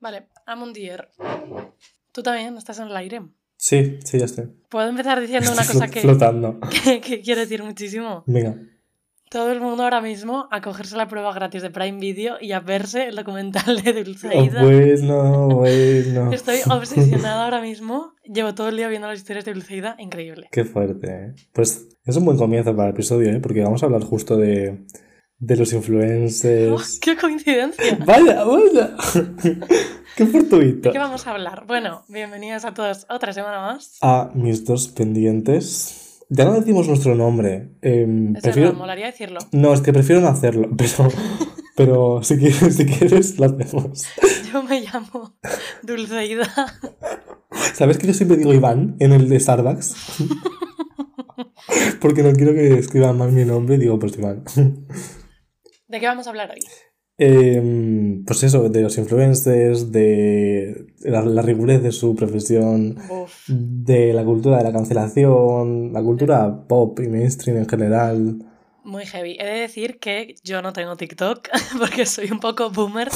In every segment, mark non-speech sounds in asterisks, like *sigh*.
Vale, Amundier. ¿Tú también estás en el aire? Sí, sí, ya estoy. ¿Puedo empezar diciendo una cosa que, Flotando. *laughs* que, que quiero decir muchísimo? Venga. Todo el mundo ahora mismo a cogerse la prueba gratis de Prime Video y a verse el documental de Oh, Dulceida. bueno, bueno. Estoy obsesionada ahora mismo. Llevo todo el día viendo las historias de Dulceida. Increíble. Qué fuerte, ¿eh? Pues es un buen comienzo para el episodio, ¿eh? Porque vamos a hablar justo de, de los ¡Oh, influencers. *laughs* ¡Qué coincidencia! ¡Vaya, vaya! *laughs* ¡Qué fortuito! ¿De qué vamos a hablar? Bueno, bienvenidos a todos otra semana más. A mis dos pendientes. Ya no decimos nuestro nombre. Es prefiero... verdad, molaría decirlo. No, es que prefiero no hacerlo, *laughs* pero, pero si, quieres, si quieres lo hacemos. Yo me llamo Dulceida. ¿Sabes que yo siempre digo Iván en el de Starbucks? Porque no quiero que escriban mal mi nombre, digo pues Iván. ¿De qué vamos a hablar hoy? Em, pues eso, de los influencers, de la, la rigidez de su profesión, Uf. de la cultura de la cancelación, la cultura pop y mainstream en general. Muy heavy. He de decir que yo no tengo TikTok *laughs* porque soy un poco boomer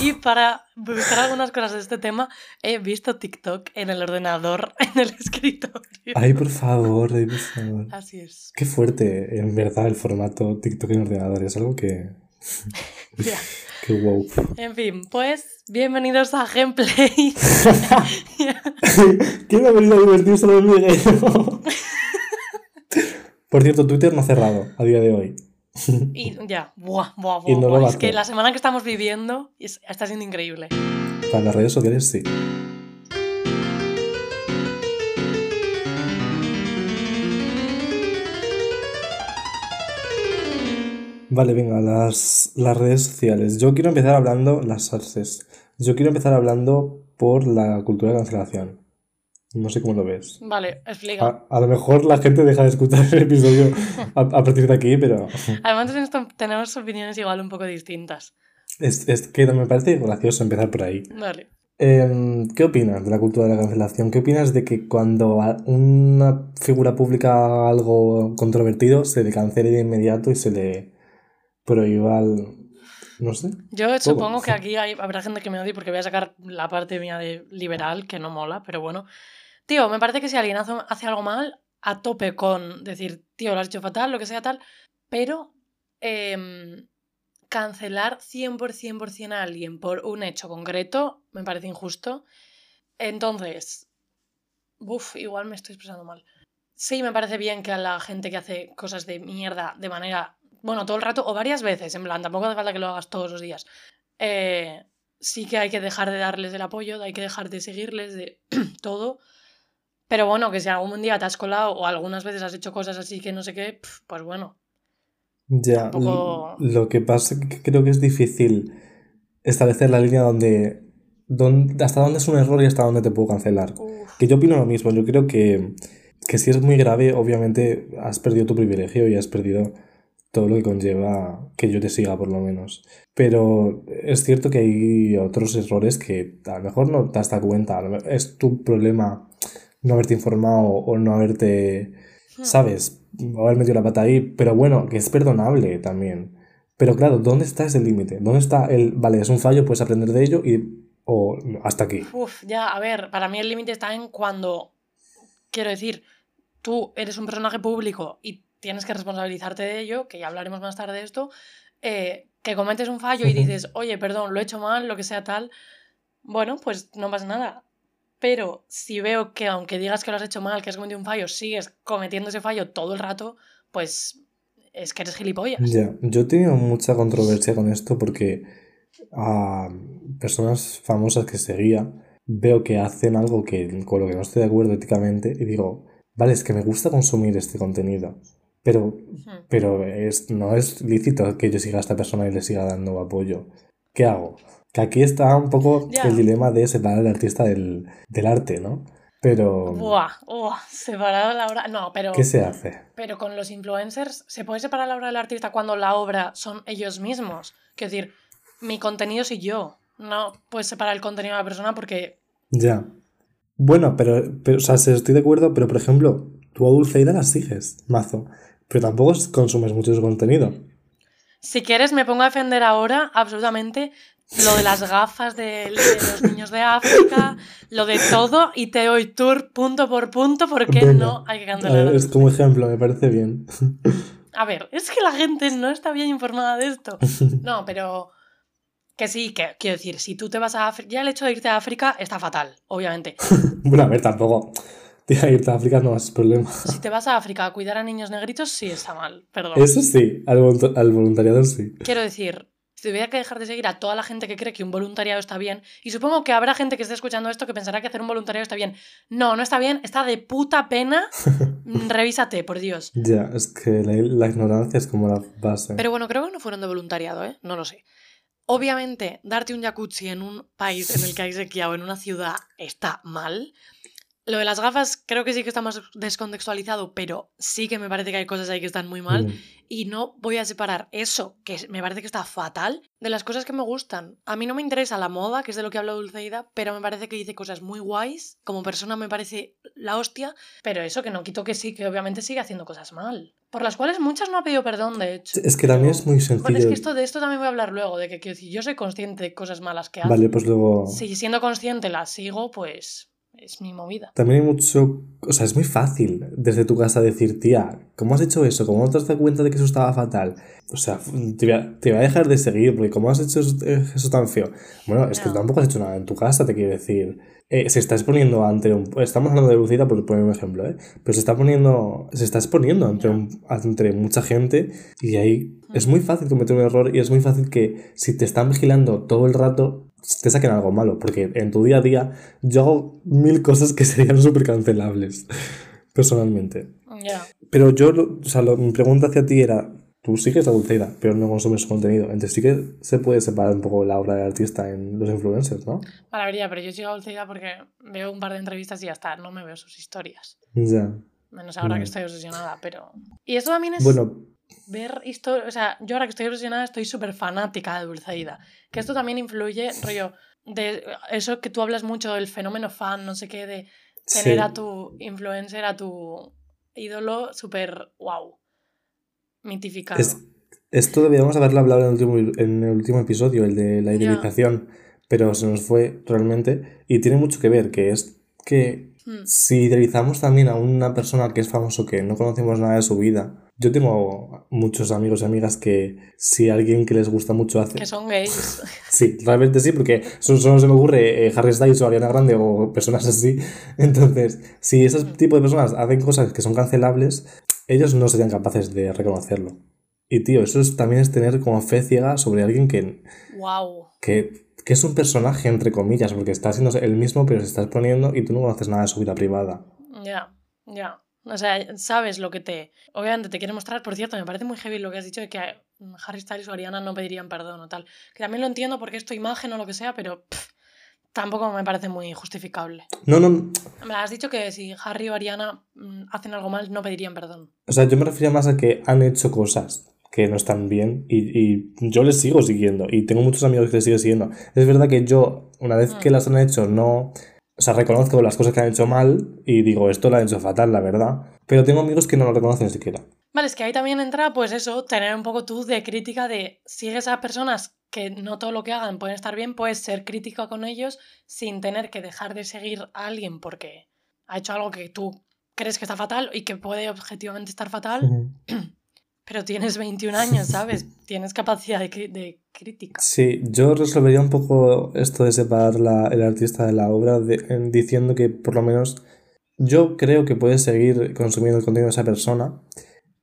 y para buscar algunas cosas de este tema he visto TikTok en el ordenador, *laughs* en el escritorio. Ay, por favor, ay, por favor. Así es. Qué fuerte, en verdad, el formato TikTok en ordenador. Es algo que. *laughs* Ya. Qué wow. En fin, pues bienvenidos a Gameplay. ¿Quién ha venido a divertirse en el Miguel? Por cierto, Twitter no ha cerrado a día de hoy. y ya, buah, buah, buah, no Es que la semana que estamos viviendo es- está siendo increíble. Para las redes sociales sí. Vale, venga, las, las redes sociales. Yo quiero empezar hablando, las artes. Yo quiero empezar hablando por la cultura de cancelación. No sé cómo lo ves. Vale, explica. A, a lo mejor la gente deja de escuchar el episodio a, a partir de aquí, pero *laughs* Además en esto tenemos opiniones igual un poco distintas. es, es que me parece gracioso empezar por ahí. Vale. Em, ¿qué opinas de la cultura de la cancelación? ¿Qué opinas de que cuando a- una figura pública algo controvertido se le cancele de inmediato y se le prohíba el... no sé? Yo supongo que aquí hay- habrá gente que me odie porque voy a sacar la parte mía de liberal, que no mola, pero bueno. Tío, me parece que si alguien hace, algo mal, a tope con decir, tío, lo has hecho fatal, lo que sea tal, pero em, cancelar 100% 100% a alguien por un hecho concreto me parece injusto. Entonces, uff, igual me estoy expresando mal. Sí, me parece bien que a la gente que hace cosas de mierda de manera, bueno, todo el rato o varias veces, en plan, tampoco hace falta que lo hagas todos los días. Eh, sí que hay que dejar de darles el apoyo, hay que dejar de seguirles, de *clears throat* todo. Pero bueno, que si algún día te has colado o algunas veces has hecho cosas así que no sé qué, pues bueno. Ya, Tampoco- lo que pasa es que creo que es difícil establecer la línea donde, donde hasta dónde es un error y hasta dónde te puedo cancelar. Uf. Que yo opino lo mismo, yo creo que, que si es muy grave, obviamente has perdido tu privilegio y has perdido todo lo que conlleva que yo te siga, por lo menos. Pero es cierto que hay otros errores que a lo mejor no te has dado cuenta, es tu problema no haberte informado o no haberte, Hmm. ¿sabes? Haber metido la pata ahí, pero bueno, que es perdonable también. Pero claro, ¿dónde está ese límite? ¿Dónde está el, vale, es un fallo, puedes aprender de ello y, o hasta aquí? Uf, ya, a ver, para mí el límite está en cuando, quiero decir, tú eres un personaje público y tienes que responsabilizarte de ello, que ya hablaremos más tarde de esto, eh, que cometes un fallo y dices, oye, perdón, lo he hecho mal, lo que sea tal, bueno, pues no pasa nada. Pero si veo que aunque digas que lo has hecho mal, que has cometido un fallo, sigues cometiendo ese fallo todo el rato, pues es que eres gilipollas. Ya, yo he tenido mucha controversia con esto porque a personas famosas que seguía veo que hacen algo que, con lo que no estoy de acuerdo éticamente y digo, vale, es que me gusta consumir este contenido, pero, pero es, no es lícito que yo siga a esta persona y le siga dando apoyo. ¿Qué hago? Que aquí está un poco Ya. el dilema de separar al artista del, del arte, ¿no? Pero, Buah, buah, separado la obra. No, pero. ¿qué se hace? Pero con los influencers, ¿se puede separar la obra del artista cuando la obra son ellos mismos? Quiero decir, mi contenido soy yo. No puedes separar el contenido de la persona porque. Ya. Bueno, pero, pero, o sea, estoy de acuerdo, pero por ejemplo, tú a Dulceida la sigues, mazo. Pero tampoco consumes mucho su contenido. Si quieres, me pongo a defender ahora absolutamente lo de las gafas de, de los niños de África, lo de todo, y te doy tour punto por punto porque Venga, no hay que cancelar. es como ejemplo, me parece bien. A ver, es que la gente no está bien informada de esto. *laughs* No, pero que sí, que quiero decir, si tú te vas a África, ya el hecho de irte a África está fatal, obviamente. *laughs* bueno, a ver, tampoco. Tía, irte a África no es problema. Si te vas a África a cuidar a niños negritos, sí está mal, perdón. Eso sí, al, al voluntariado sí. Quiero decir, si tuviera que dejar de seguir a toda la gente que cree que un voluntariado está bien, y supongo que habrá gente que esté escuchando esto que pensará que hacer un voluntariado está bien. No, no está bien, está de puta pena. *laughs* Mm, Revísate, por Dios. Ya, es que la, la ignorancia es como la base. Pero bueno, creo que no fueron de voluntariado, ¿eh? No lo sé. Obviamente, darte un jacuzzi en un país en el que hay sequía o en una ciudad está mal. Lo de las gafas creo que sí que está más descontextualizado, pero sí que me parece que hay cosas ahí que están muy mal. Mm. Y no voy a separar eso, que me parece que está fatal, de las cosas que me gustan. A mí no me interesa la moda, que es de lo que habla Dulceida, pero me parece que dice cosas muy guays. Como persona me parece la hostia, pero eso que no quito que sí, que obviamente sigue haciendo cosas mal. Por las cuales muchas no ha pedido perdón, de hecho. Es que también es muy sencillo. Bueno, es que esto, de esto también voy a hablar luego, de que decir, yo soy consciente de cosas malas que hago. Vale, pues luego... Si siendo consciente las sigo, pues es mi movida. También hay mucho... O sea, es muy fácil desde tu casa decir, tía, ¿cómo has hecho eso? ¿Cómo no te has dado cuenta de que eso estaba fatal? O sea, te voy a, te voy a dejar de seguir porque ¿cómo has hecho eso, eh, eso tan feo? Bueno, es que No. tampoco has hecho nada en tu casa, te quiero decir. Eh, se está exponiendo ante un... Estamos hablando de Lucida por poner un ejemplo, ¿eh? Pero se está poniendo... Se está exponiendo ante, un- ante mucha gente y ahí es muy fácil cometer un error y es muy fácil que si te están vigilando todo el rato te saquen algo malo. Porque en tu día a día yo hago mil cosas que *laughs* serían súper cancelables, personalmente. Ya. Pero yo, o sea, lo- mi pregunta hacia ti era, tú sigues a Dulceida, pero no consumes su contenido. Entonces sí que se puede separar un poco la obra del artista en los influencers, ¿no? Maravilla, pero yo sigo a Dulceida porque veo un par de entrevistas y ya está, no me veo sus historias. Ya. Menos ahora que estoy obsesionada, pero... Y esto también es Bueno, ver historias... O sea, yo ahora que estoy obsesionada estoy súper fanática de Dulceida. Que esto también influye, rollo, de eso que tú hablas mucho del fenómeno fan, no sé qué, de tener sí. a tu influencer, a tu ídolo súper, wow, mitificado. Es- esto deberíamos haberlo hablado en el último, en el último episodio, el de la idealización, pero se nos fue realmente. Y tiene mucho que ver, que es que Hmm. si idealizamos también a una persona que es famoso, que no conocemos nada de su vida. Yo tengo muchos amigos y amigas que si alguien que les gusta mucho hace... Que son gays. *laughs* Sí, realmente sí, porque solo, se me ocurre eh, Harry Styles o Ariana Grande o personas así. *laughs* Entonces, si ese tipo de personas hacen cosas que son cancelables, ellos no serían capaces de reconocerlo. Y tío, eso es, también es tener como fe ciega sobre alguien que, wow. que, que es un personaje, entre comillas, porque está siendo el mismo, pero se está exponiendo y tú no conoces nada de su vida privada. Ya, ya. O sea, sabes lo que te. Obviamente te quiere mostrar. Por cierto, me parece muy heavy lo que has dicho de que mm, Harry Styles o Ariana no pedirían perdón o tal. Que también lo entiendo porque es tu imagen o lo que sea, pero pff, tampoco me parece muy justificable. No, no, Me has dicho que si Harry o Ariana mm, hacen algo mal, no pedirían perdón. o sea, yo me refiero más a que han hecho cosas que no están bien y, y yo les sigo siguiendo y tengo muchos amigos que les sigo siguiendo. Es verdad que yo, una vez que Mm. las han hecho, no... O sea, reconozco las cosas que han hecho mal y digo, esto lo han hecho fatal, la verdad. Pero tengo amigos que no lo reconocen siquiera. Vale, es que ahí también entra, pues eso, tener un poco tú de crítica de sigues a personas que no todo lo que hagan pueden estar bien, puedes ser crítico con ellos sin tener que dejar de seguir a alguien porque ha hecho algo que tú crees que está fatal y que puede objetivamente estar fatal, *clears throat* pero tienes 21 años, ¿sabes? Tienes capacidad de, de crítica. Sí, yo resolvería un poco esto de separar la- el artista de la obra diciendo que por lo menos yo creo que puedes seguir consumiendo el contenido de esa persona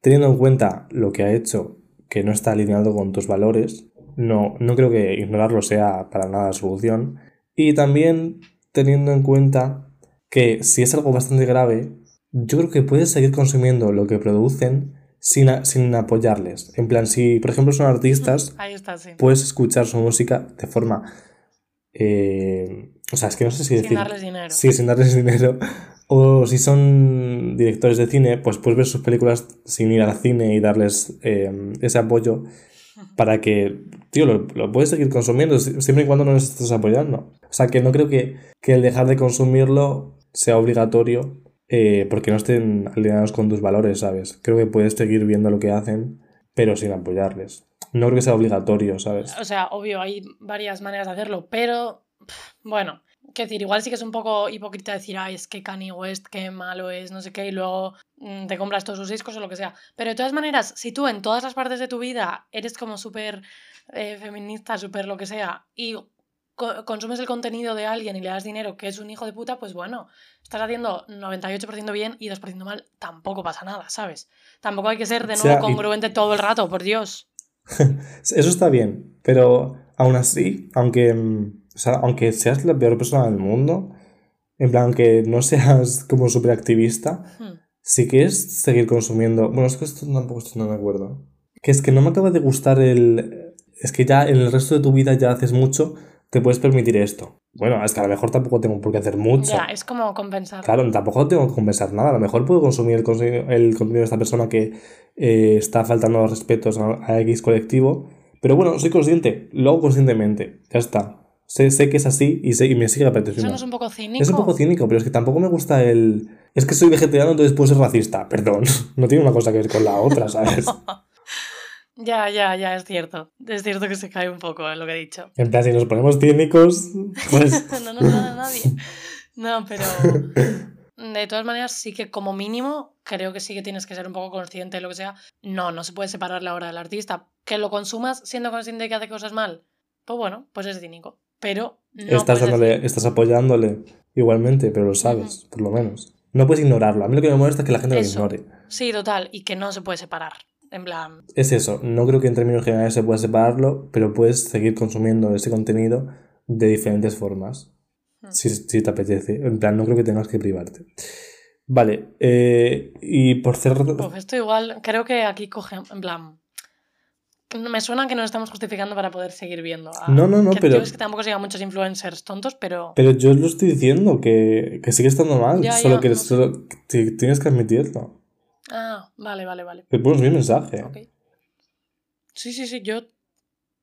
teniendo en cuenta lo que ha hecho que no está alineado con tus valores. No, no creo que ignorarlo sea para nada la solución. Y también teniendo en cuenta que si es algo bastante grave, yo creo que puedes seguir consumiendo lo que producen sin, a- sin apoyarles. En plan, si por ejemplo son artistas, Ahí está, sí. puedes escuchar su música de forma. eh, o sea, es que no sé si Sin decir. darles dinero. Sí, sin darles *laughs* dinero. O si son directores de cine, pues puedes ver sus películas sin ir al cine y darles eh, ese apoyo para que, tío, lo, lo puedes seguir consumiendo si- siempre y cuando no les estés apoyando. O sea, que no creo que, que el dejar de consumirlo sea obligatorio eh, porque no estén alineados con tus valores, ¿sabes? Creo que puedes seguir viendo lo que hacen, pero sin apoyarles. no creo que sea obligatorio, ¿sabes? O sea, obvio, hay varias maneras de hacerlo, pero bueno, Quiero decir, igual sí que es un poco hipócrita decir, ay, es que Kanye West, qué malo es, no sé qué, y luego mm, te compras todos sus discos o lo que sea. Pero de todas maneras, si tú en todas las partes de tu vida eres como súper eh, feminista, súper lo que sea, y consumes el contenido de alguien y le das dinero que es un hijo de puta, pues bueno, estás haciendo 98% bien y 2% mal, tampoco pasa nada, ¿sabes? Tampoco hay que ser de nuevo congruente todo el rato, por Dios. *laughs* Eso está bien, pero aún así, aunque o sea, aunque seas la peor persona del mundo, en plan, que no seas como súper activista, hmm. si quieres seguir consumiendo. Bueno, es que esto tampoco estoy no de acuerdo. Que es que no me acaba de gustar el. Es que ya en el resto de tu vida ya haces mucho, te puedes permitir esto. Bueno, es que a lo mejor tampoco tengo por qué hacer mucho. Ya, es como compensar. Claro, tampoco tengo que compensar nada. A lo mejor puedo consumir el, contenido de esta persona que eh, está faltando los respetos a, a X colectivo. Pero bueno, soy consciente, lo hago conscientemente. Ya está. Sé, sé que es así y, sé, y me sigue apeteciendo. Eso no es un poco cínico. Es un poco cínico, pero es que tampoco me gusta el. Es que soy vegetariano, entonces puedo ser racista. Perdón. *laughs* No tiene una cosa que ver con la otra, ¿sabes? *laughs* ya, ya, ya, es cierto. Es cierto que se cae un poco en lo que he dicho. En plan, si nos ponemos cínicos, pues. *laughs* no nos a nadie. No, pero. De todas maneras, sí que como mínimo, creo que sí que tienes que ser un poco consciente de lo que sea. No, no se puede separar la obra del artista. Que lo consumas siendo consciente de que hace cosas mal. Pues bueno, pues es cínico pero estás, dándole, estás apoyándole igualmente, pero lo sabes, por lo menos. No puedes ignorarlo. A mí lo que me molesta es que la gente lo ignore. Sí, total, y que no se puede separar. En plan. Es eso, no creo que en términos generales se pueda separarlo, pero puedes seguir consumiendo ese contenido de diferentes formas. Hmm. Si, te apetece. En plan, no creo que tengas que privarte. Vale, eh, y por cerrar. Pues esto igual, creo que aquí coge, en plan, me suena que nos estamos justificando para poder seguir viendo. no, no, no, pero. Es que tampoco sigan muchos influencers tontos, pero. Pero yo lo estoy diciendo, que, que sigue estando mal. solo que tienes que admitirlo. Ah, vale, vale, vale. Pero bueno, es mi mensaje. Sí, sí, sí, yo.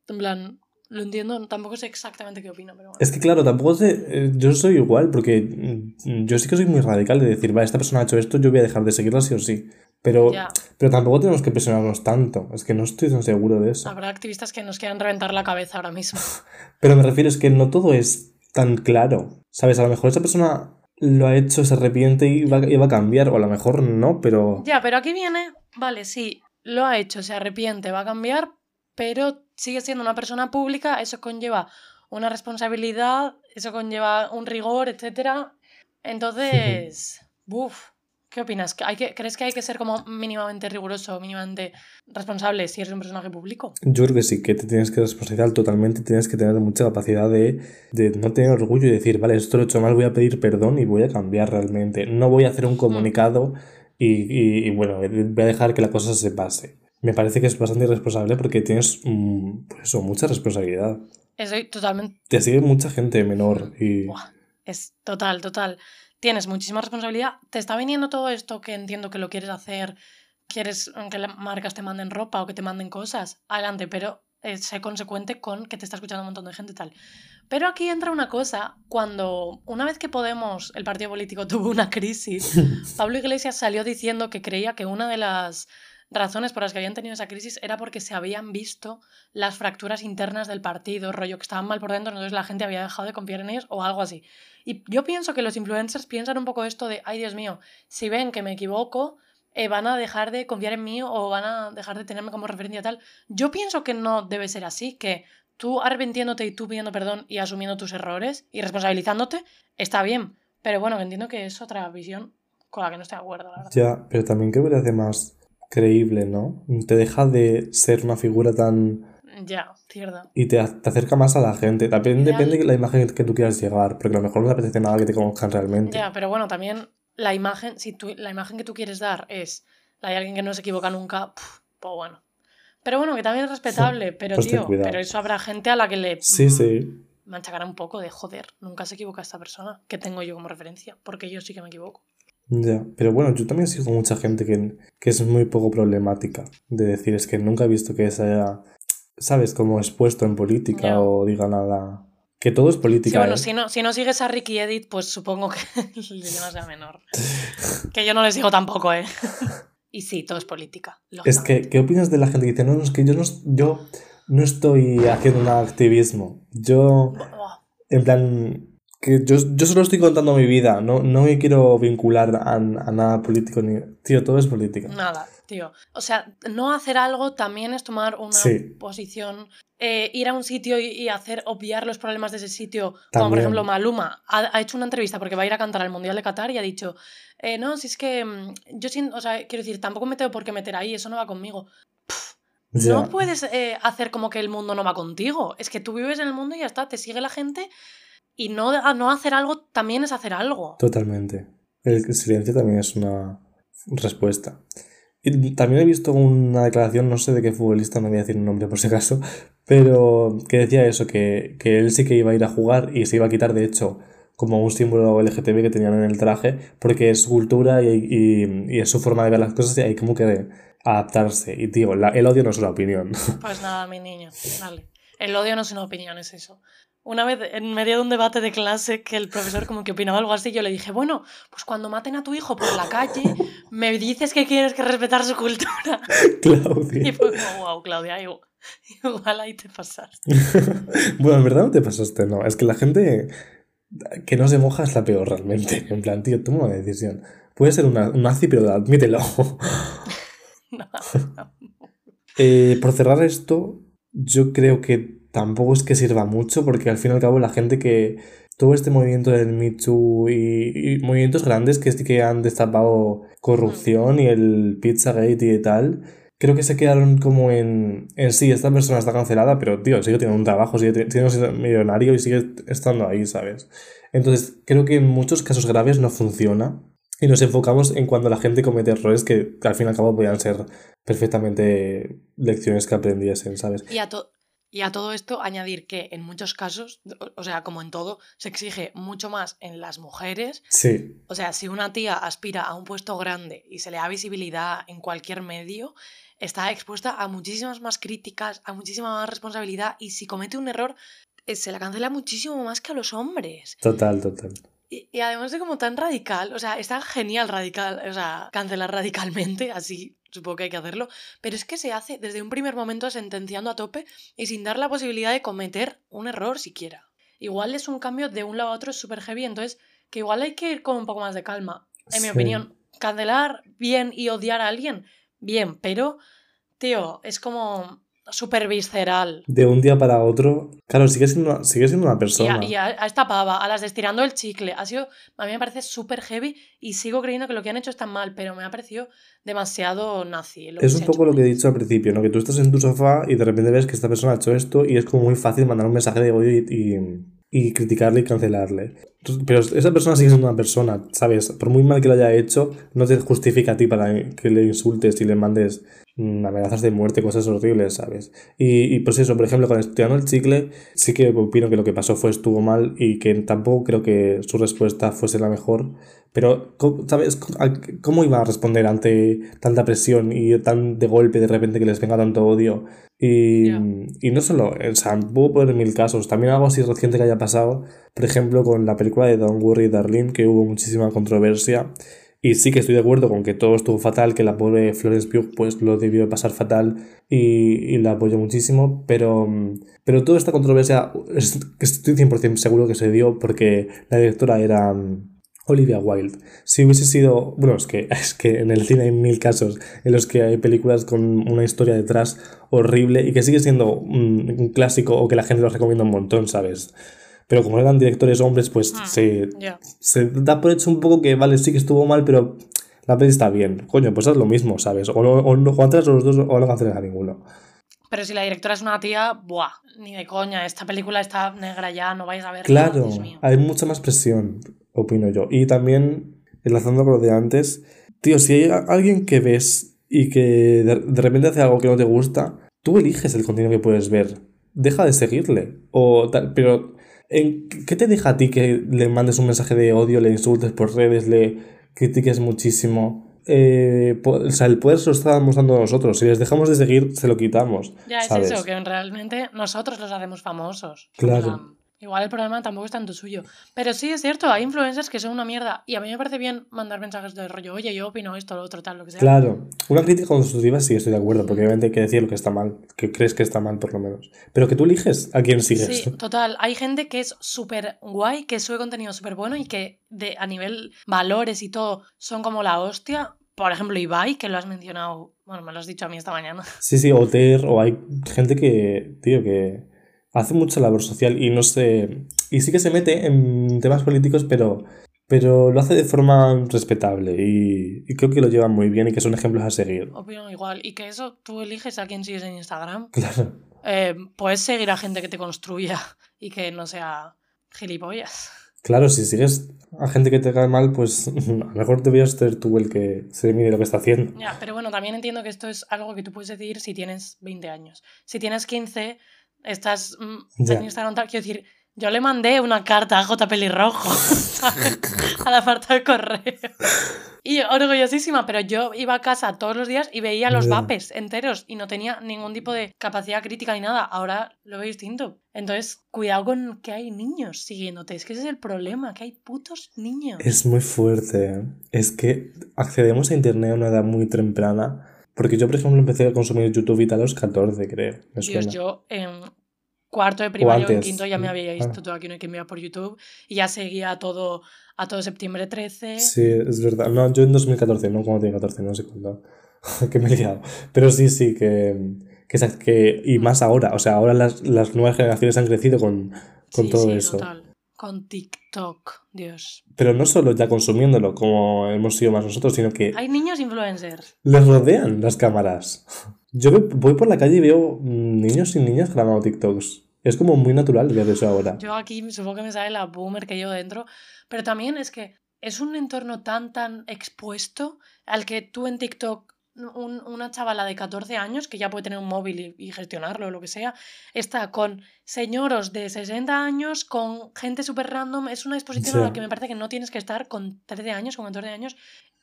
En plan, lo entiendo, tampoco sé exactamente qué opino, pero Es que claro, tampoco sé, eh, yo soy igual, porque mm, yo sí que soy muy radical de decir, vale, esta persona ha hecho esto, yo voy a dejar de seguirla sí o sí. Pero, pero tampoco tenemos que presionarnos tanto, es que no estoy tan seguro de eso. Habrá activistas que nos quieran reventar la cabeza ahora mismo. *laughs* pero me refiero es que no todo es tan claro, ¿sabes? A lo mejor esa persona lo ha hecho, se arrepiente y va, y va a cambiar, o a lo mejor no, pero... Ya, pero aquí viene, vale, sí, lo ha hecho, se arrepiente, va a cambiar, pero sigue siendo una persona pública, eso conlleva una responsabilidad, eso conlleva un rigor, etc. Entonces, uff, ¿qué opinas? ¿Hay que, ¿Crees que hay que ser como mínimamente riguroso, mínimamente responsable si eres un personaje público? Yo creo que sí, que te tienes que responsabilizar totalmente, tienes que tener mucha capacidad de, de, no tener orgullo y decir, vale, esto lo he hecho mal, voy a pedir perdón y voy a cambiar realmente. No voy a hacer un comunicado y, y bueno, voy a dejar que la cosa se pase me parece que es bastante irresponsable porque tienes mm, pues eso, mucha responsabilidad. Estoy totalmente. Te sigue mucha gente menor y. es total, total. Tienes muchísima responsabilidad. Te está viniendo todo esto que entiendo que lo quieres hacer. Quieres que las marcas te manden ropa o que te manden cosas. Adelante, pero eh, sé consecuente con que te está escuchando un montón de gente y tal. Pero aquí entra una cosa, cuando una vez que Podemos, el partido político, *laughs* tuvo una crisis, *laughs* Pablo Iglesias salió diciendo que creía que una de las razones por las que habían tenido esa crisis era porque se habían visto las fracturas internas del partido, rollo que estaban mal por dentro, entonces la gente había dejado de confiar en ellos o algo así. Y yo pienso que los influencers piensan un poco esto de, ay Dios mío, si ven que me equivoco, eh, van a dejar de confiar en mí o van a dejar de tenerme como referencia tal. Yo pienso que no debe ser así, que tú arrepintiéndote y tú pidiendo perdón y asumiendo tus errores y responsabilizándote, está bien. Pero bueno, entiendo que es otra visión con la que no estoy de acuerdo, la verdad. Ya, pero también creo que le hace más creíble, ¿no? Te deja de ser una figura tan... Ya, cierto. Y te, te acerca más a la gente. También depende de la imagen que tú quieras llegar, porque a lo mejor no te apetece nada que te conozcan realmente. Ya, pero bueno, también la imagen, si tú, la imagen que tú quieres dar es la de alguien que no se equivoca nunca, pues bueno. Pero bueno, que también es respetable, pero pues tío, pero eso habrá gente a la que le sí, sí. manchacará un poco de joder, nunca se equivoca esta persona que tengo yo como referencia, porque yo sí que me equivoco. Ya, pero bueno, yo también sigo mucha gente que, que es muy poco problemática. De decir, es que nunca he visto que se haya, ¿sabes? Como expuesto en política o diga nada. Que todo es política. bueno, ¿eh? si, no, si no sigues a Ricky Edit, pues supongo que *laughs* el dilema sea menor. *laughs* que yo no les digo tampoco, ¿eh? Y sí, todo es política. Es que, ¿qué opinas de la gente que dice, no, no, es que yo no, yo no estoy haciendo un activismo? Yo, en plan, que yo, yo, solo estoy contando mi vida, no, no me quiero vincular a, a, nada político ni... Tío, todo es política. Nada, tío. O sea, no hacer algo también es tomar una posición, eh, ir a un sitio y, hacer obviar los problemas de ese sitio, como por ejemplo Maluma ha, hecho una entrevista porque va a ir a cantar al Mundial de Qatar y ha dicho, eh, no, si es que mm, yo siento, o sea, quiero decir, tampoco me tengo por qué meter ahí, eso no va conmigo. no puedes eh, hacer como que el mundo no va contigo, es que tú vives en el mundo y ya está, te sigue la gente y no, no hacer algo también es hacer algo. Totalmente. El silencio también es una respuesta. Y también he visto una declaración, no sé de qué futbolista, no voy a decir un nombre por si acaso, pero que decía eso, que, que él sí que iba a ir a jugar y se iba a quitar, de hecho, como un símbolo LGTB que tenían en el traje, porque es cultura y, y, y, es su forma de ver las cosas y hay como que adaptarse. Y tío, el odio no es una opinión. Pues nada, mi niño, dale. El odio no es una opinión, es eso. Una vez, en medio de un debate de clase, que el profesor como que opinaba algo así, yo le dije, bueno, pues cuando maten a tu hijo por la calle, me dices que quieres que respetar su cultura. *laughs* Claudia. Y fue como, wow, Claudia, *laughs* igual, ahí te pasaste. *laughs* bueno, en verdad no te pasaste, no. Es que la gente que no se moja es la peor realmente. En plan, tío, toma una decisión. Puede ser una, un nazi, pero admítelo. Eh, por cerrar esto, yo creo que tampoco es que sirva mucho porque al fin y al cabo la gente que todo este movimiento del Me Too y, movimientos grandes que, que han destapado corrupción y el Pizzagate y tal, creo que se quedaron como en, en sí, esta persona está cancelada, pero tío, sigue teniendo un trabajo, sigue siendo millonario y sigue estando ahí, ¿sabes? Entonces, creo que en muchos casos graves no funciona y nos enfocamos en cuando la gente comete errores que, al fin y al cabo podían ser perfectamente lecciones que aprendiesen, ¿sabes? Y a, y a todo esto añadir que en muchos casos, o sea, como en todo, se exige mucho más en las mujeres. Sí. O sea, si una tía aspira a un puesto grande y se le da visibilidad en cualquier medio, está expuesta a muchísimas más críticas, a muchísima más responsabilidad y si comete un error, eh, se la cancela muchísimo más que a los hombres. Total, total. Y, además de como tan radical, o sea, está genial radical, o sea, cancelar radicalmente, *laughs* así supongo que hay que hacerlo, pero es que se hace desde un primer momento sentenciando a tope y sin dar la posibilidad de cometer un error siquiera. Igual es un cambio de un lado a otro súper heavy, entonces que igual hay que ir con un poco más de calma. En mi opinión, cancelar bien y odiar a alguien, bien, pero, tío, es como súper visceral. De un día para otro. Claro, sigue siendo, sigue siendo una persona. Y, a, esta pava, a las de estirando el chicle. Ha sido, a mí me parece súper heavy y sigo creyendo que lo que han hecho está mal, pero me ha parecido demasiado nazi. es un poco lo que he dicho al principio, ¿no? Que tú estás en tu sofá y de repente ves que esta persona ha hecho esto y es como muy fácil mandar un mensaje de odio y, y criticarle y cancelarle. Pero esa persona sigue siendo una persona, ¿sabes? Por muy mal que lo haya hecho, no te justifica a ti para que le insultes y le mandes Mm, amenazas de muerte, cosas horribles, ¿sabes? Y, y pues eso, por ejemplo, con estudiando el chicle, sí que opino que lo que pasó fue estuvo mal y que tampoco creo que su respuesta fuese la mejor. Pero, ¿sabes? ¿Cómo iba a responder ante tanta presión y tan de golpe de repente que les venga tanto odio? Y, y no solo, o sea, puedo poner mil casos. También algo así reciente que haya pasado, por ejemplo, con la película de Don't Worry Darling, que hubo muchísima controversia y sí que estoy de acuerdo con que todo estuvo fatal, que la pobre Florence Pugh pues lo debió pasar fatal y, la apoyo muchísimo, pero, pero toda esta controversia estoy 100% seguro que se dio porque la directora era mm, Olivia Wilde. Si hubiese sido, bueno, es que, *laughs* es que en el cine hay mil casos en los que hay películas con una historia detrás horrible y que sigue siendo un, un clásico o que la gente lo recomienda un montón, ¿sabes? Pero como eran directores hombres, pues ah, se, se da por hecho un poco que, vale, sí que estuvo mal, pero la peli está bien. Coño, pues es lo mismo, ¿sabes? O, no, o, no los dos o no canceles a ninguno. Pero si la directora es una tía, ¡buah! Ni de coña, esta película está negra ya, no vais a ver. Claro, hay mucha más presión, opino yo. Y también, enlazando con lo de antes, tío, si hay alguien que ves y que de, de repente hace algo que no te gusta, tú eliges el contenido que puedes ver. Deja de seguirle. O tal, pero ¿Qué te deja a ti que le mandes un mensaje de odio, le insultes por redes, le critiques muchísimo? Eh, o sea, el poder se lo estamos dando nosotros. Si les dejamos de seguir, se lo quitamos. Ya es eso, que realmente nosotros los hacemos famosos. Claro. Igual el problema tampoco es tanto suyo. Pero sí, es cierto, hay influencers que son una mierda. Y a mí me parece bien mandar mensajes de rollo, oye, yo opino esto, lo otro, tal, lo que sea. Claro, una crítica constructiva sí estoy de acuerdo, porque obviamente hay que decir lo que está mal, que crees que está mal por lo menos. Pero que tú eliges a quién sigues. Sí, total. Hay gente que es súper guay, que sube contenido súper bueno y que de, a nivel valores y todo son como la hostia. Por ejemplo, Ibai, que lo has mencionado, bueno, me lo has dicho a mí esta mañana. Sí, sí, Oter, o hay gente que, tío, que hace mucha labor social y no sé. Y sí que se mete en temas políticos, pero, pero lo hace de forma respetable y, y creo que lo lleva muy bien y que son ejemplos a seguir. Opino igual. Y que eso tú eliges a quién sigues en Instagram. Claro. Eh, puedes seguir a gente que te construya y que no sea gilipollas. Claro, si sigues a gente que te cae mal, pues *laughs* a lo mejor deberías ser tú el que se mide lo que está haciendo. Ya, pero bueno, también entiendo que esto es algo que tú puedes decidir si tienes 20 años. Si tienes 15, estás mm, Ya. en Instagram tal. Quiero decir, yo le mandé una carta a J. Pelirrojo a la parte de correo. Y orgullosísima, pero yo iba a casa todos los días y veía los vapes enteros y no tenía ningún tipo de capacidad crítica ni nada. Ahora lo veo distinto. Entonces, cuidado con que hay niños siguiéndote. Es que ese es el problema, que hay putos niños. Es muy fuerte. ¿eh? Es que accedemos a internet a una edad muy temprana. Porque yo, por ejemplo, empecé a consumir YouTube y tal a los 14, creo. Me Dios, suena. yo en cuarto de primaria o en quinto ya me había visto Ah. todo aquí no hay que enviar por YouTube y ya seguía todo, a todo septiembre 13. Sí, es verdad. No, yo en 2014, no cuando tenía 14, no sé cuándo. *laughs* que me he liado. Pero sí, sí, que, que, que- Y más ahora. O sea, ahora las, las nuevas generaciones han crecido con, con Sí, todo sí, eso. total. Con TikTok, Dios. Pero no solo ya consumiéndolo, como hemos sido más nosotros, sino que Hay niños influencers. les rodean las cámaras. Yo voy por la calle y veo mm, niños y niñas grabando TikToks. Es como muy natural ver eso ahora. Yo aquí supongo que me sale la boomer que llevo dentro, pero también es que es un entorno tan, tan expuesto al que tú en TikTok, un- una chavala de 14 años que ya puede tener un móvil y, y gestionarlo o lo que sea, está con señoros de 60 años, con gente súper random. Es una exposición Ya. la que me parece que no tienes que estar con 13 años, con 14 años,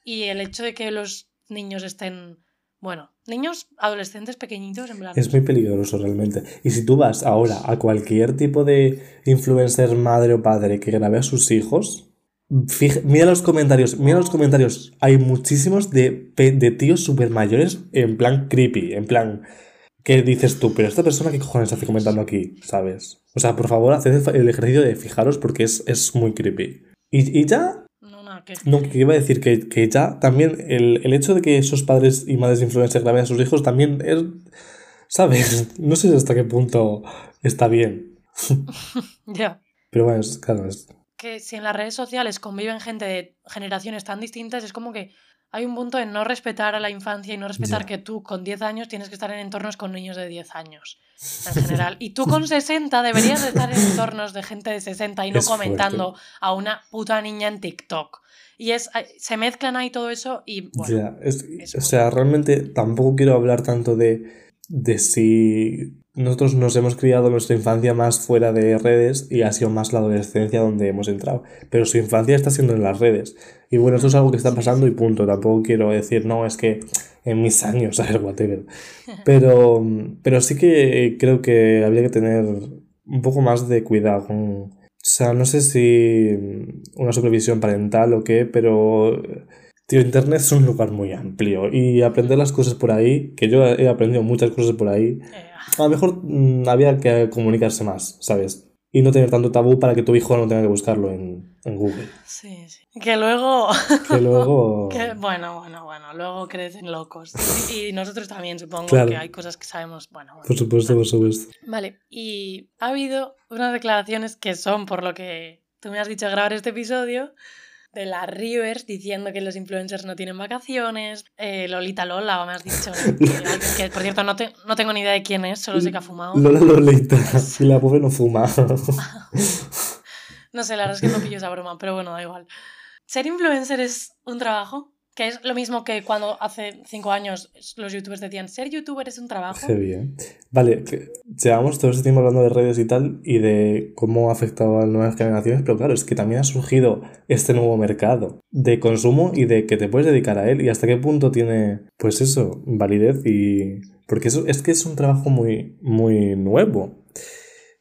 y el hecho de que los niños estén, bueno, niños, adolescentes pequeñitos, en plan... Es muy peligroso realmente. Y si tú vas ahora a cualquier tipo de influencer madre o padre que grabe a sus hijos, fija- mira los comentarios, mira los comentarios. Hay muchísimos de, de tíos súper mayores en plan creepy, en plan... ¿Qué dices tú? Pero esta persona, ¿qué cojones hace comentando aquí? ¿Sabes? O sea, por favor, haced el ejercicio de fijaros porque es, es muy creepy. Y, y ya No, nada, que... no, que iba a decir que, que ya también el, el hecho de que esos padres y madres influencers graben a sus hijos también es, ¿sabes? No sé hasta qué punto está bien. *laughs* Ya. Pero bueno, es, claro, es, que si en las redes sociales conviven gente de generaciones tan distintas, es como que hay un punto en no respetar a la infancia y no respetar que tú con 10 años tienes que estar en entornos con niños de 10 años, en *laughs* general. Y tú con 60 deberías de estar en entornos de gente de 60 y no Es comentando a una puta niña en TikTok. Y es, se mezclan ahí todo eso y bueno, ya, es- es o sea, realmente tampoco quiero hablar tanto de, de si nosotros nos hemos criado nuestra infancia más fuera de redes y ha sido más la adolescencia donde hemos entrado. Pero su infancia está siendo en las redes. Y bueno, esto es algo que está pasando y punto. Tampoco quiero decir, no, es que en mis *laughs* años, ¿sabes? Whatever. *laughs* Pero, pero sí que creo que habría que tener un poco más de cuidado con... O sea, no sé si una supervisión parental o qué, pero... Tío, Internet es un lugar muy amplio y aprender las cosas por ahí, que yo he aprendido muchas cosas por ahí, eh, a lo mejor mm, había que comunicarse más, ¿sabes? Y no tener tanto tabú para que tu hijo no tenga que buscarlo en, en Google. sí, sí. Que luego... *laughs* Que luego... *laughs* Que, bueno, bueno, bueno, luego crecen locos. Y, y nosotros también, supongo Claro. que hay cosas que sabemos. Bueno, bueno. Por supuesto, por supuesto. Vale, y ha habido unas declaraciones que son por lo que tú me has dicho grabar este episodio, de la Rivers diciendo que los influencers no tienen vacaciones, eh, Lolita Lola, me has dicho, *laughs* que, por cierto no, te- no tengo ni idea de quién es, solo sé que ha fumado. Lola Lolita. *laughs* Y la pobre no fuma. *laughs* No sé, la verdad es que no pillo esa broma, pero bueno, da igual. ¿Ser influencer es un trabajo? Que es lo mismo que cuando hace cinco años los youtubers decían, ser youtuber es un trabajo. Heavy, ¿eh? Vale, que llevamos todo este tiempo hablando de redes y tal y de cómo ha afectado a nuevas generaciones, pero claro, es que también ha surgido este nuevo mercado de consumo y de que te puedes dedicar a él y hasta qué punto tiene, pues eso, validez y... Porque eso es que es un trabajo muy, muy nuevo.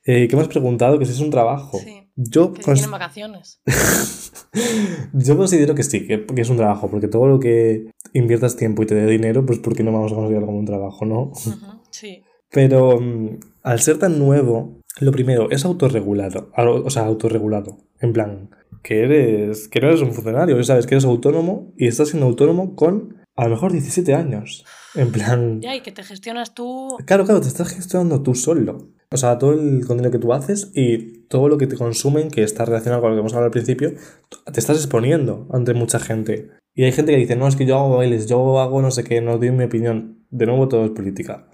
Eh, ¿Qué me has preguntado? Que si es un trabajo. Sí. Yo, Que tienen vacaciones. *laughs* yo considero que sí, que, que es un trabajo, porque todo lo que inviertas tiempo y te dé dinero, pues ¿por qué no vamos a considerarlo como un trabajo, no? Sí. Pero mm, al ser tan nuevo, lo primero es autorregulado. Au- O sea, autorregulado. En plan, que eres. que no eres un funcionario, sabes que eres autónomo y estás siendo autónomo con a lo mejor 17 años. En plan. Ya, y que te gestionas tú. Claro, claro, te estás gestionando tú solo. O sea, todo el contenido que tú haces y todo lo que te consumen, que está relacionado con lo que hemos hablado al principio, te estás exponiendo ante mucha gente. Y hay gente que dice, no, es que yo hago bailes, yo hago no sé qué, no doy mi opinión. De nuevo, todo es política.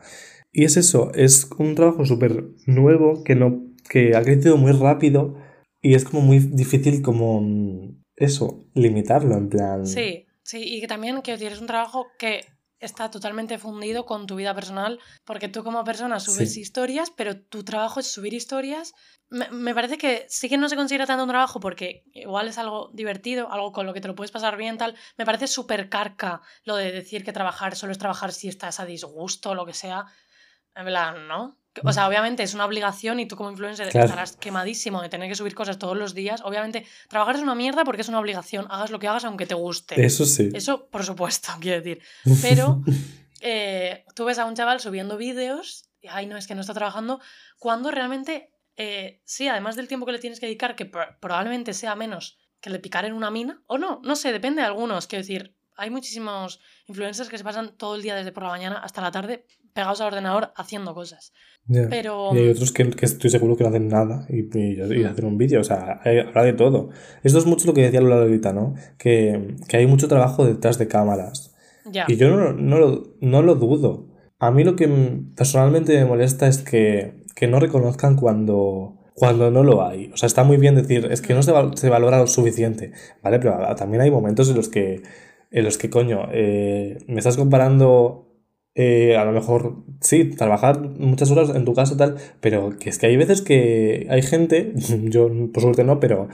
Y es eso, es un trabajo súper nuevo que, no, que ha crecido muy rápido y es como muy difícil como mm, eso, limitarlo, en plan... Sí, sí, y que también, quiero decir, es un trabajo que está totalmente fundido con tu vida personal, porque tú como persona subes Sí. historias, pero tu trabajo es subir historias. Me, me parece que sí que no se considera tanto un trabajo porque igual es algo divertido, algo con lo que te lo puedes pasar bien, tal. Me parece súper carca lo de decir que trabajar solo es trabajar si estás a disgusto o lo que sea. En plan, ¿no? O sea, obviamente es una obligación y tú como influencer Claro. estarás quemadísimo de tener que subir cosas todos los días. Obviamente, trabajar es una mierda porque es una obligación. Hagas lo que hagas aunque te guste. Eso sí. Eso, por supuesto, *laughs* quiero decir. *laughs* Pero eh, tú ves a un chaval subiendo vídeos y, ay, no, es que no está trabajando, cuando realmente, eh, sí, además del tiempo que le tienes que dedicar, que pro- probablemente sea menos que le picar en una mina, o no, no sé, depende de algunos. Quiero decir, hay muchísimos influencers que se pasan todo el día desde por la mañana hasta la tarde pegados al ordenador haciendo cosas. Pero... Y hay otros que, que estoy seguro que no hacen nada y, y, y Mm. hacen un vídeo, o sea, hay- habrá de todo. Esto es mucho lo que decía Lola ahorita, ¿no? Que, que hay mucho trabajo detrás de cámaras. Ya. Y yo no, no, lo, no lo dudo. A mí lo que mm, personalmente me molesta es que, que no reconozcan cuando, cuando no lo hay. O sea, está muy bien decir, es que no se, val- se valora lo suficiente, ¿vale? Pero también hay momentos en los que, en los que coño, eh, me estás comparando, eh, a lo mejor, sí, trabajar muchas horas en tu casa y tal, pero que es que hay veces que hay gente, *laughs* yo por suerte no, pero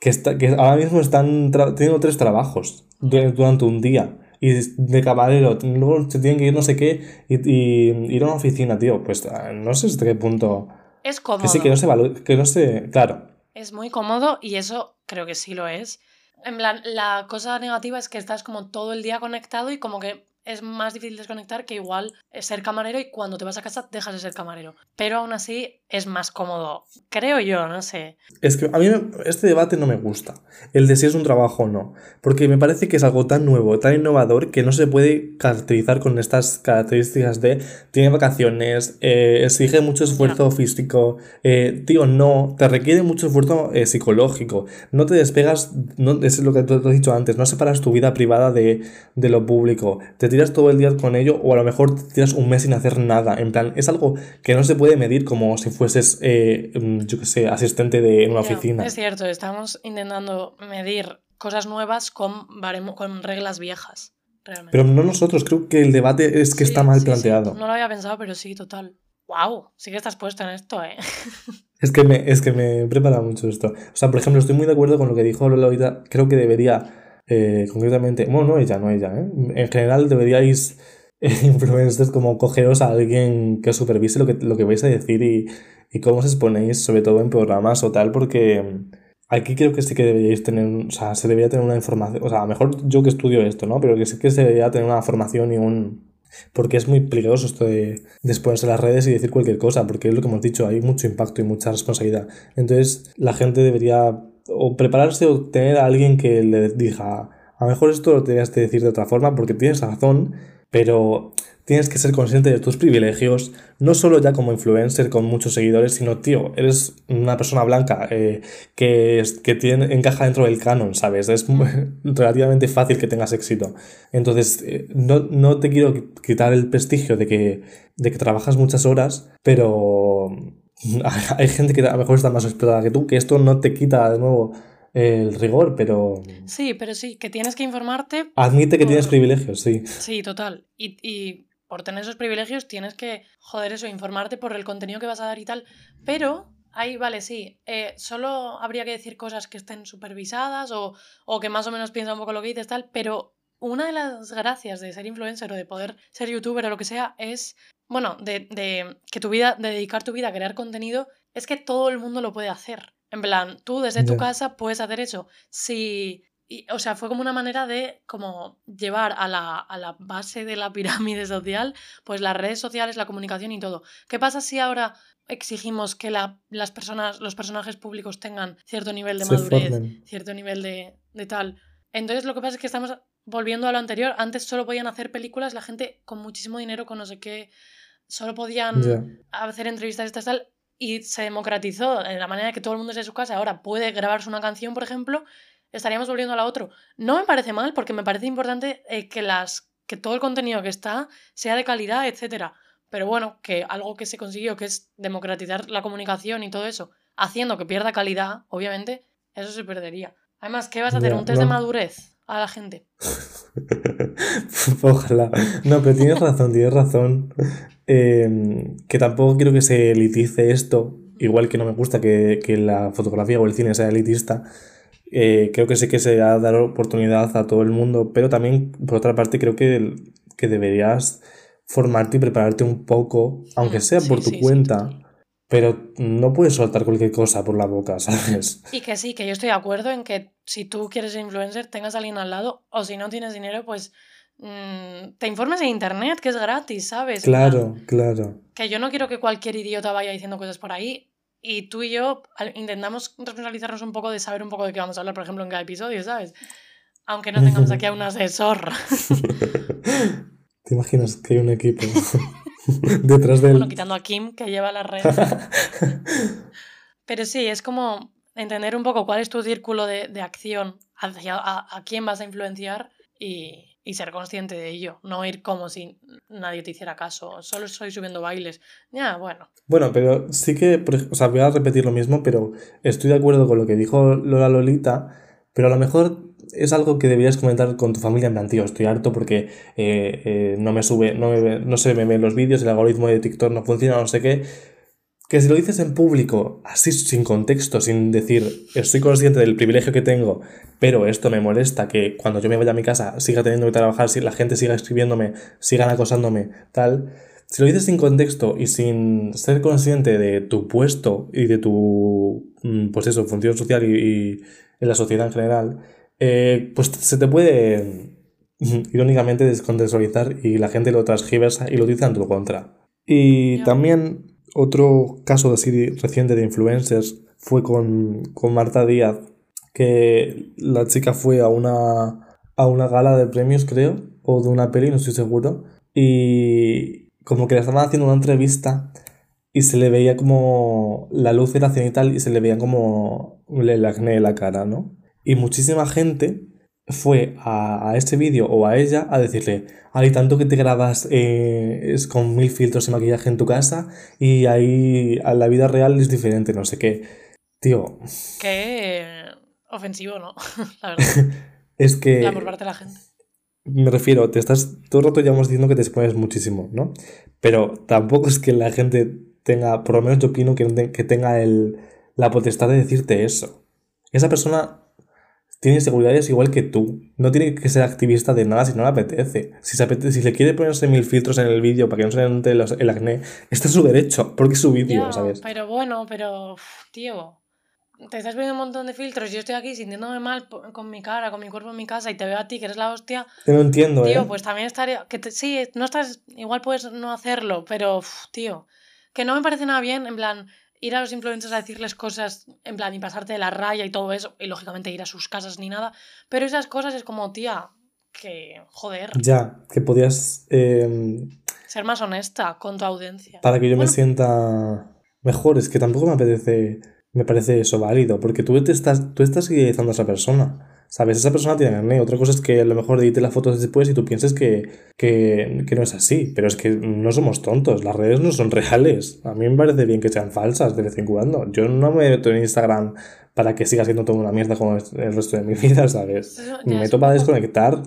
que, está, que ahora mismo están teniendo tres trabajos du- durante un día. Y de camarero, luego se tienen que ir no sé qué y, y ir a una oficina, tío. Pues ah, no sé hasta qué punto. Es cómodo. Que sí, que no se que no se. Claro. Es muy cómodo y eso creo que sí lo es. En plan, la cosa negativa es que estás como todo el día conectado y como que es más difícil desconectar que igual ser camarero y cuando te vas a casa dejas de ser camarero. Pero aún así es más cómodo. Creo yo, no sé. Es que a mí este debate no me gusta. El de si es un trabajo o no. Porque me parece que es algo tan nuevo, tan innovador, que no se puede caracterizar con estas características de tiene vacaciones, eh, exige mucho esfuerzo físico. eh, tío, no, te requiere mucho esfuerzo eh, psicológico. No te despegas, no, es lo que tú te has dicho antes, no separas tu vida privada de, de lo público. Te tiras todo el día con ello, o a lo mejor te tiras un mes sin hacer nada. En plan, es algo que no se puede medir como si fueses, eh, mm, yo qué sé, asistente de en una oficina. Es cierto, estamos intentando medir cosas nuevas con, con reglas viejas. Realmente. Pero no nosotros, creo que el debate es que Sí, está mal sí, sí. planteado. No lo había pensado, pero sí, total. ¡Wow! Sí que estás puesto en esto, ¿eh? *laughs* Es que me, es que me prepara mucho esto. O sea, por ejemplo, estoy muy de acuerdo con lo que dijo Lola ahorita. Creo que debería, eh, concretamente, bueno, no ella, no ella, ¿eh? En general deberíais, *laughs* eh, influencers, como cogeros a alguien que supervise lo que, lo que vais a decir y, y cómo os exponéis, sobre todo en programas o tal, porque mm, aquí creo que sí que deberíais tener, o sea, se debería tener una información, o sea, mejor yo que estudio esto, ¿no? Pero que sí que se debería tener una formación y un... Porque es muy peligroso esto de, de exponerse a las redes y decir cualquier cosa, porque es lo que hemos dicho, hay mucho impacto y mucha responsabilidad. Entonces, la gente debería o prepararse o tener a alguien que le diga, a lo mejor esto lo tenías que decir de otra forma porque tienes razón, pero tienes que ser consciente de tus privilegios, no solo ya como influencer con muchos seguidores, sino, tío, eres una persona blanca eh, que, es- que tiene, encaja dentro del canon, ¿sabes? Es muy- *laughs* relativamente fácil que tengas éxito. Entonces, eh, no, no te quiero quitar el prestigio de que, de que trabajas muchas horas, pero *laughs* hay gente que a lo mejor está más explotada que tú, que esto no te quita de nuevo el rigor, pero Sí, pero sí, que tienes que informarte admite que tienes privilegios, sí. Sí, total. Y, y por tener esos privilegios tienes que, joder, eso, informarte por el contenido que vas a dar y tal. Pero ahí, vale, sí, eh, solo habría que decir cosas que estén supervisadas o, o que más o menos piensa un poco lo que dices, tal. Pero una de las gracias de ser influencer o de poder ser youtuber o lo que sea es, bueno, de, de que tu vida, de dedicar tu vida a crear contenido es que todo el mundo lo puede hacer. En plan, tú desde tu casa puedes hacer eso. Si. y, o sea, fue como una manera de como llevar a la, a la base de la *laughs* pirámide social, pues las redes sociales, la comunicación y todo. ¿Qué pasa si ahora exigimos que la- las personas, los personajes públicos tengan cierto nivel de Se madurez, formen. cierto nivel de, de tal? Entonces lo que pasa es que estamos volviendo a lo anterior. Antes solo podían hacer películas la gente con muchísimo dinero, con no sé qué. Solo podían hacer entrevistas estas tal y se democratizó en la manera que todo el mundo desde su casa ahora puede grabarse una canción, por ejemplo, estaríamos volviendo a la otro. No me parece mal porque me parece importante eh, que las que todo el contenido que está sea de calidad, etcétera. Pero bueno, que algo que se consiguió, que es democratizar la comunicación y todo eso, haciendo que pierda calidad, obviamente, eso se perdería. Además, ¿qué vas a hacer? ¿Un test de madurez a la gente? *laughs* Ojalá. No, pero tienes razón, tienes razón. Eh, que tampoco quiero que se elitice esto, igual que no me gusta que, que la fotografía o el cine sea elitista. Eh, creo que sí que se ha dar oportunidad a todo el mundo, pero también, por otra parte, creo que, que deberías formarte y prepararte un poco, aunque Mm, sea por tu sí, cuenta. Pero no puedes soltar cualquier cosa por la boca, *laughs* ¿sabes? Y que sí, que yo estoy de acuerdo en que si tú quieres ser influencer, tengas a alguien al lado, o si no tienes dinero, pues mm, te informes en internet, que es gratis, ¿sabes? Claro, claro. que yo no quiero que cualquier idiota vaya diciendo cosas por ahí. Y tú y yo intentamos responsabilizarnos un poco de saber un poco de qué vamos a hablar, por ejemplo, en cada episodio, ¿sabes? Aunque no tengamos aquí a un *laughs* asesor. *laughs* ¿Te imaginas que hay un equipo *laughs* detrás de Bueno, él? quitando a Kim, que lleva las redes. *laughs* Pero sí, es como entender un poco cuál es tu círculo de, de acción, hacia a, a quién vas a influenciar y, y ser consciente de ello. No ir como si nadie te hiciera caso. Solo estoy subiendo bailes. Ya, bueno. Bueno, pero sí que, o sea, voy a repetir lo mismo, pero estoy de acuerdo con lo que dijo Lola Lolita, pero a lo mejor es algo que deberías comentar con tu familia en plan, tío, estoy harto porque eh, eh, no me sube, no, me no se me ven los vídeos, el algoritmo de TikTok no funciona, no sé qué. Que si lo dices en público, así sin contexto, sin decir, estoy consciente del privilegio que tengo, pero esto me molesta, que cuando yo me vaya a mi casa siga teniendo que trabajar, si la gente siga escribiéndome, sigan acosándome, tal. Si lo dices sin contexto y sin ser consciente de tu puesto y de tu, mm, pues eso, función social y, y en la sociedad en general, eh, pues se te puede, irónicamente, descontextualizar y la gente lo transgiversa y lo utiliza en tu contra. Y también otro caso así reciente de influencers fue con, con Marta Díaz, que la chica fue a una, a una gala de premios, creo, o de una peli, no estoy seguro, y como que le estaban haciendo una entrevista y se le veía como la luz era cenital y se le veía como el acné en la cara, ¿no? Y muchísima gente fue a, a ese vídeo o a ella a decirle, hay tanto que te grabas eh, es con mil filtros y maquillaje en tu casa y ahí a la vida real es diferente, no sé qué. Tío, Qué ofensivo, ¿no? *laughs* La verdad. *laughs* es que... La por parte de la gente. Me refiero, te estás todo el rato llevamos diciendo que te expones muchísimo, ¿no? Pero tampoco es que la gente tenga, por lo menos yo opino que, que tenga el, la potestad de decirte eso. Esa persona tiene inseguridades igual que tú. No tiene que ser activista de nada si no le apetece. Si, se apetece, si le quiere ponerse mil filtros en el vídeo para que no se le note los- el acné, está en su derecho, porque es su vídeo, Ya, ¿sabes? pero bueno, pero, tío, te estás poniendo un montón de filtros. Yo estoy aquí sintiéndome mal con mi cara, con mi cuerpo en mi casa y te veo a ti, que eres la hostia. Yo no entiendo, Tío, ¿eh? pues también estaría. Que te- sí, no estás. Igual puedes no hacerlo, pero, tío. Que no me parece nada bien, en plan, ir a los influencers a decirles cosas, en plan, y pasarte de la raya y todo eso, y lógicamente ir a sus casas ni nada. Pero esas cosas es como, tía, que, joder, Ya, que podías... eh, ser más honesta con tu audiencia. para que yo me sienta mejor. Es que tampoco me apetece, me parece eso válido, porque tú te estás, tú estás idealizando a esa persona. ¿Sabes? Esa persona tiene acné. Otra cosa es que a lo mejor edite las fotos después y tú pienses que, que, que no es así. Pero es que no somos tontos. Las redes no son reales. A mí me parece bien que sean falsas de vez en cuando. Yo no me meto en Instagram para que siga siendo toda una mierda como el resto de mi *laughs* vida, ¿sabes? Me meto para desconectar.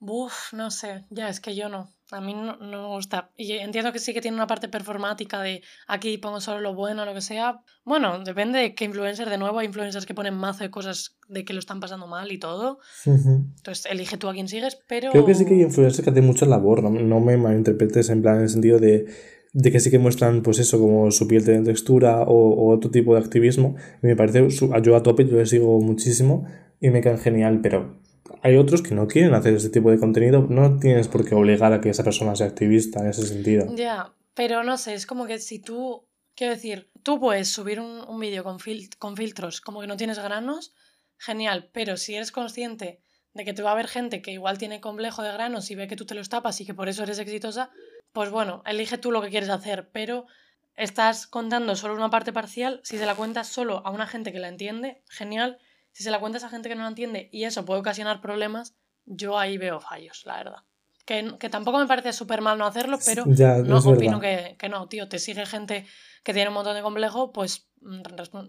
Uf, no sé, ya es que yo no. A mí no, no me gusta. Y entiendo que sí que tiene una parte performática de aquí pongo solo lo bueno, lo que sea. Bueno, depende de qué influencer. De nuevo, hay influencers que ponen mazo de cosas de que lo están pasando mal y todo. Entonces, elige tú a quién sigues, pero. Creo que sí que hay influencers que hacen mucha labor, no, no me malinterpretes en plan en el sentido de de que sí que muestran, pues eso, como su piel de textura o, otro tipo de activismo. Y me parece, yo a tope, yo les sigo muchísimo y me caen genial, pero hay otros que no quieren hacer ese tipo de contenido. No tienes por qué obligar a que esa persona sea activista en ese sentido. Ya, pero no sé, es como que si tú, quiero decir, tú puedes subir un, un vídeo con, con filtros como que no tienes granos, genial, pero si eres consciente de que te va a haber gente que igual tiene complejo de granos y ve que tú te los tapas y que por eso eres exitosa, pues bueno, elige tú lo que quieres hacer, pero estás contando solo una parte parcial, si se la cuentas solo a una gente que la entiende, genial, si se la cuentas a gente que no la entiende y eso puede ocasionar problemas, yo ahí veo fallos, la verdad. Que, que tampoco me parece súper mal no hacerlo, pero no, opino que, que, no, tío, te sigue gente que tiene un montón de complejo, pues, mm,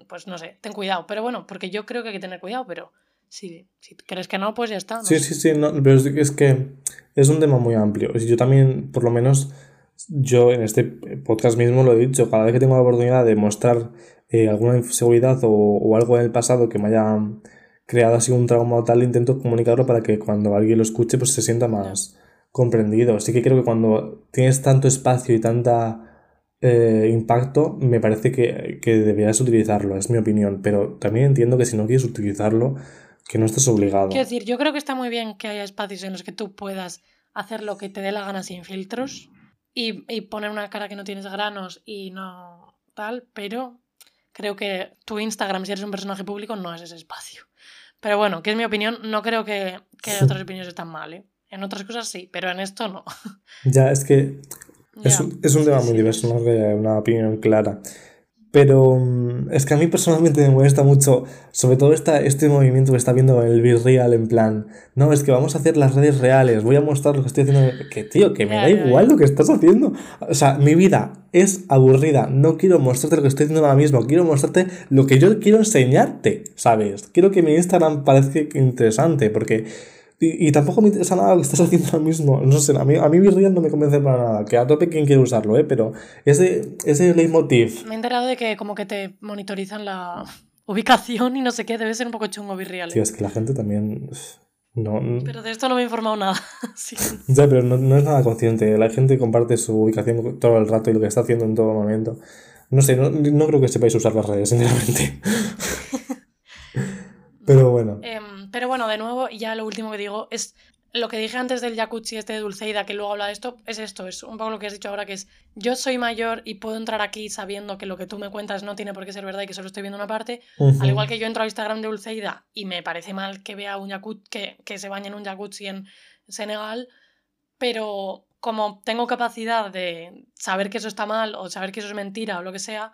pues no sé, ten cuidado. Pero bueno, porque yo creo que hay que tener cuidado, pero si, si crees que no, pues ya está. sí, sí, sí, no, pero es que es un tema muy amplio. Yo también, por lo menos, yo en este podcast mismo lo he dicho, cada vez que tengo la oportunidad de mostrar eh, alguna inseguridad o, o, algo en el pasado que me haya creado así un trauma o tal, intento comunicarlo para que cuando alguien lo escuche pues se sienta más comprendido. Así que creo que cuando tienes tanto espacio y tanta eh, impacto, me parece que, que deberías utilizarlo, es mi opinión. Pero también entiendo que si no quieres utilizarlo, que no estás obligado. Quiero decir, yo creo que está muy bien que haya espacios en los que tú puedas hacer lo que te dé la gana sin filtros y, y poner una cara que no tienes granos y no tal, pero creo que tu Instagram, si eres un personaje público, no es ese espacio. Pero bueno, que es mi opinión, no creo que, que otras opiniones están mal, ¿eh? En otras cosas sí, pero en esto no. Ya, es que es, un, es un tema muy diverso, no es una opinión clara. Pero mm, es que a mí personalmente me molesta mucho, sobre todo esta, este movimiento que está viendo el Virreal en plan, no, es que vamos a hacer las redes reales, voy a mostrar lo que estoy haciendo. Que tío, que me da igual lo que estás haciendo. O sea, mi vida es aburrida, no quiero mostrarte lo que estoy haciendo ahora mismo, quiero mostrarte lo que yo quiero enseñarte, ¿sabes? Quiero que mi Instagram parezca interesante, porque y, tampoco me interesa nada lo que estás haciendo ahora mismo. No sé, a mí, a mí Virreal no me convence para nada. Que a tope quien quiere usarlo, ¿eh? Pero ese, ese leitmotiv. Me he enterado de que como que te monitorizan la ubicación y no sé qué. Debe ser un poco chungo Virreal. Sí, ¿eh? es que la gente también... No, pero de esto no me he informado nada. *laughs* *laughs* Ya, pero no, no, es nada consciente. La gente comparte su ubicación todo el rato y lo que está haciendo en todo momento. No sé, no, no creo que sepáis usar las redes, sinceramente. *laughs* pero bueno. Eh, pero bueno, de nuevo, ya lo último que digo es lo que dije antes del jacuzzi este de Dulceida, que luego habla de esto, es esto, es un poco lo que has dicho ahora, que es yo soy mayor y puedo entrar aquí sabiendo que lo que tú me cuentas no tiene por qué ser verdad y que solo estoy viendo una parte, al igual que yo entro al Instagram de Dulceida y me parece mal que vea un jacuzzi, que, que se bañe en un jacuzzi en Senegal, pero como tengo capacidad de saber que eso está mal o saber que eso es mentira o lo que sea,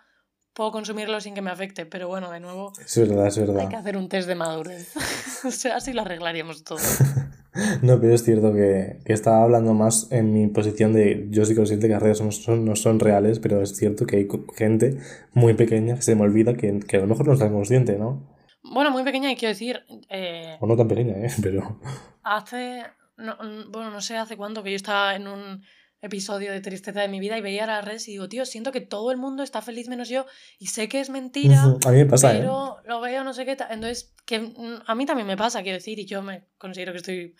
puedo consumirlo sin que me afecte, pero bueno, de nuevo. Es verdad, es verdad. Hay que hacer un test de madurez. *laughs* o sea, así lo arreglaríamos todo. *laughs* no, pero es cierto que, que, estaba hablando más en mi posición de yo soy consciente que las redes son, no son reales, pero es cierto que hay gente muy pequeña que se me olvida que, que a lo mejor no está consciente, ¿no? Bueno, muy pequeña, y quiero decir. Eh, o no tan pequeña, ¿eh? *laughs* Pero. Hace. No, bueno, no sé hace cuánto que yo estaba en un episodio de tristeza de mi vida y veía las redes y digo, tío, siento que todo el mundo está feliz menos yo y sé que es mentira, a mí me pasa, ¿eh? pero lo veo no sé qué Entonces, que mm, a mí también me pasa, quiero decir, y yo me considero que estoy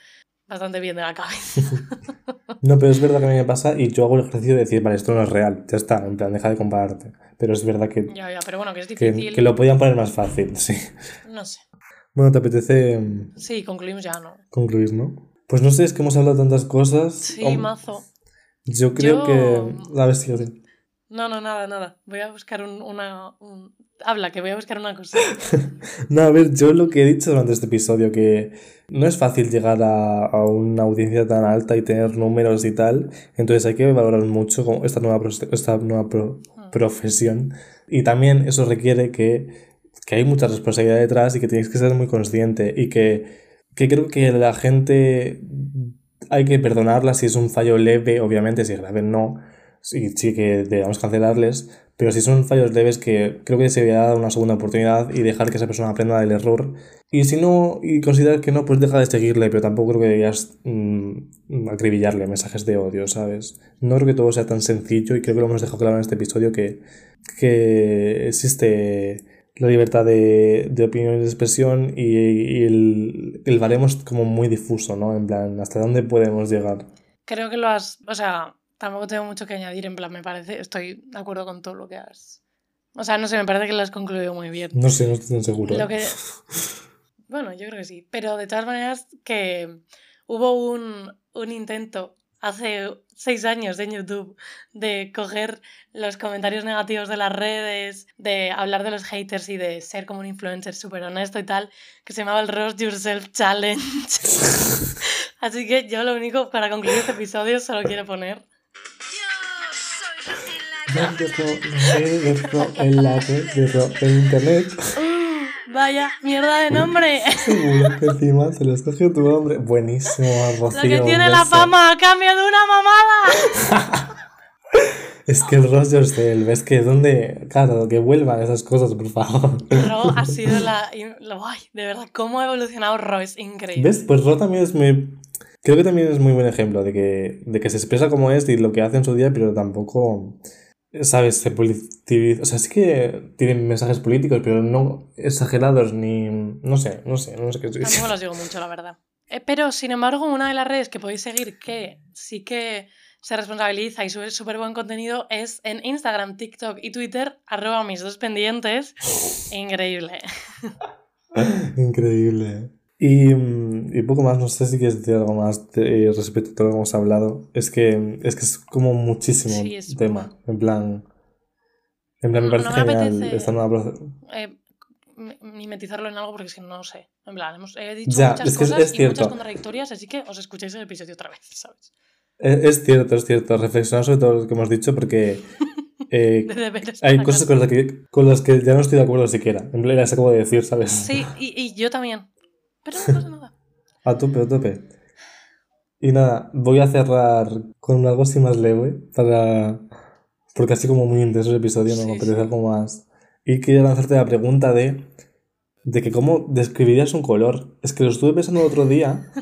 bastante bien de la cabeza. *laughs* no, pero es verdad que a mí me pasa y yo hago el ejercicio de decir, vale, esto no es real, ya está, en plan, deja de compararte. Pero es verdad que... Ya, ya, pero bueno, que es difícil. Que, que lo podían poner más fácil, sí. No sé. Bueno, ¿te apetece...? Sí, concluimos ya, ¿no? Concluir, ¿no? Pues no sé, es que hemos hablado tantas cosas. Sí, mazo. Yo creo que. La No, no, nada, nada. Voy a buscar un, una. Habla, que voy a buscar una cosa. *laughs* no, a ver, yo lo que he dicho durante este episodio, que no es fácil llegar a, a una audiencia tan alta y tener números y tal. Entonces hay que valorar mucho esta nueva, esta nueva hmm. profesión. Y también eso requiere que, que hay mucha responsabilidad detrás y que tienes que ser muy consciente. Y que, que creo que la gente hay que perdonarla si es un fallo leve, obviamente, si es grave no, sí, sí que debemos cancelarles, pero si son fallos leves que creo que se debería dar una segunda oportunidad y dejar que esa persona aprenda del error. Y si no, y considerar que no, pues deja de seguirle, pero tampoco creo que deberías mm, acribillarle mensajes de odio, ¿sabes? No creo que todo sea tan sencillo y creo que lo hemos dejado claro en este episodio que, que existe la libertad de, de opinión y de expresión y, el, el como muy difuso, ¿no? En plan, ¿hasta dónde podemos llegar? Creo que lo has, o sea, tampoco tengo mucho que añadir, en plan, me parece, estoy de acuerdo con todo lo que has... O sea, no sé, me parece que lo has concluido muy bien. No sé, no estoy tan seguro. Lo que... *laughs* Bueno, yo creo que sí, pero de todas maneras que hubo un, un intento hace seis años en YouTube de coger los comentarios negativos de las redes, de hablar de los haters y de ser como un influencer súper honesto y tal, que se llamaba el Roast Yourself Challenge. *laughs* Así que yo lo único para concluir este episodio solo quiero poner. el internet. *laughs* Vaya, mierda de nombre. *laughs* Seguro que encima se lo escogió tu nombre. Buenísimo, Rocío. Lo que tiene la fama a cambio de una mamada. es que el Ross Yourself, ves que donde, claro, que vuelvan esas cosas, por favor. Ro ha sido la, Ay, de verdad, cómo ha evolucionado Ro, es increíble. ¿Ves? Pues Ro también es muy... Creo que también es muy buen ejemplo de que, de que se expresa como es y lo que hace en su día, pero tampoco ¿sabes? Se politiviza. O sea, sí que tienen mensajes políticos, pero no exagerados ni. No sé, no sé, no sé qué decir. Tampoco los digo mucho, la verdad. Eh, pero, sin embargo, una de las redes que podéis seguir que sí que se responsabiliza y sube súper buen contenido es en Instagram, TikTok y Twitter, arroba mis dos pendientes. *laughs* Increíble. Increíble. Y, y, poco más, no sé si quieres decir algo más de, respecto a todo lo que hemos hablado. Es que es, que es como muchísimo tema. En plan. En plan, me parece no me genial esta nueva eh, mimetizarlo en algo porque es que no sé. En plan, hemos, he dicho muchas es cosas y muchas contradictorias, así que os escucháis el episodio otra vez, ¿sabes? Es, es cierto, es cierto. Reflexionar sobre todo lo que hemos dicho porque. *laughs* Eh, hay cosas con las, que, con las que ya no estoy de acuerdo siquiera. En plan, las acabo de decir, ¿sabes? Sí, y, y yo también. Pero no pasa nada. *laughs* a tope, a tope. Y nada, voy a cerrar con algo así más leve para... Porque así como muy intenso el episodio, no me apetece algo más. Y quería lanzarte la pregunta de... De que cómo describirías un color. Es que lo estuve pensando el otro día.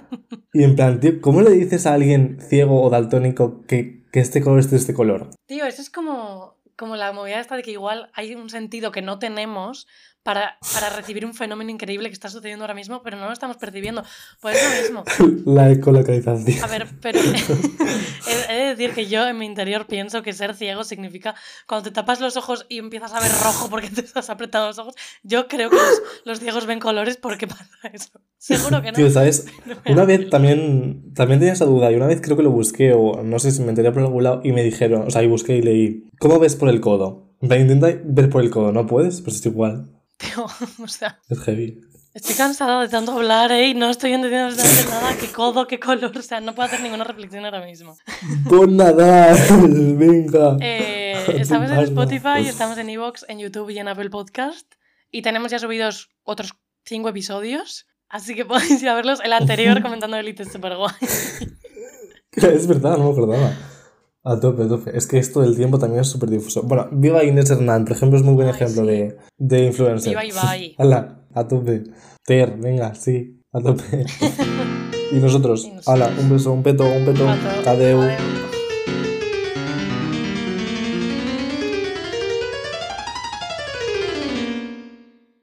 Y en plan, tío, ¿cómo le dices a alguien ciego o daltónico que, que este color es de este color? Tío, eso es como, como la movida esta de que igual hay un sentido que no tenemos, para, para, recibir un fenómeno increíble que está sucediendo ahora mismo, pero no lo estamos percibiendo. Pues eso mismo. *laughs* La ecolocalización. A ver, pero *laughs* he, de decir que yo en mi interior pienso que ser ciego significa cuando te tapas los ojos y empiezas a ver rojo porque te has apretado los ojos. Yo creo que los, ciegos ven colores porque pasa eso. Seguro que no. Tío, ¿sabes? *laughs* Una vez también, también tenía esa duda y una vez creo que lo busqué o no sé si me enteré por algún lado y me dijeron, o sea, y busqué y leí, ¿cómo ves por el codo? Intenta ver por el codo, ¿no puedes? Pues es igual. Tío, *laughs* o sea. Es heavy. Estoy cansada de tanto hablar, ¿eh? Y no estoy entendiendo absolutamente nada. ¿Qué codo, qué color? O sea, no puedo hacer ninguna reflexión ahora mismo. Pon nada, *laughs* venga. Eh, estamos en Spotify, estamos en Evox, en YouTube y en Apple Podcast. Y tenemos ya subidos otros cinco episodios. Así que *laughs* podéis ir a verlos. El anterior comentando Elite es súper guay. es verdad, no me acordaba. A tope, a tope. Es que esto del tiempo también es súper difuso. Bueno, Viva Inés Hernán, por ejemplo, es muy buen ejemplo de, de influencer. Viva Ibai. *laughs* Hala, a tope. Ter, venga, sí, a tope. *laughs* y nosotros, hala, un beso, un peto, un peto. Adeu.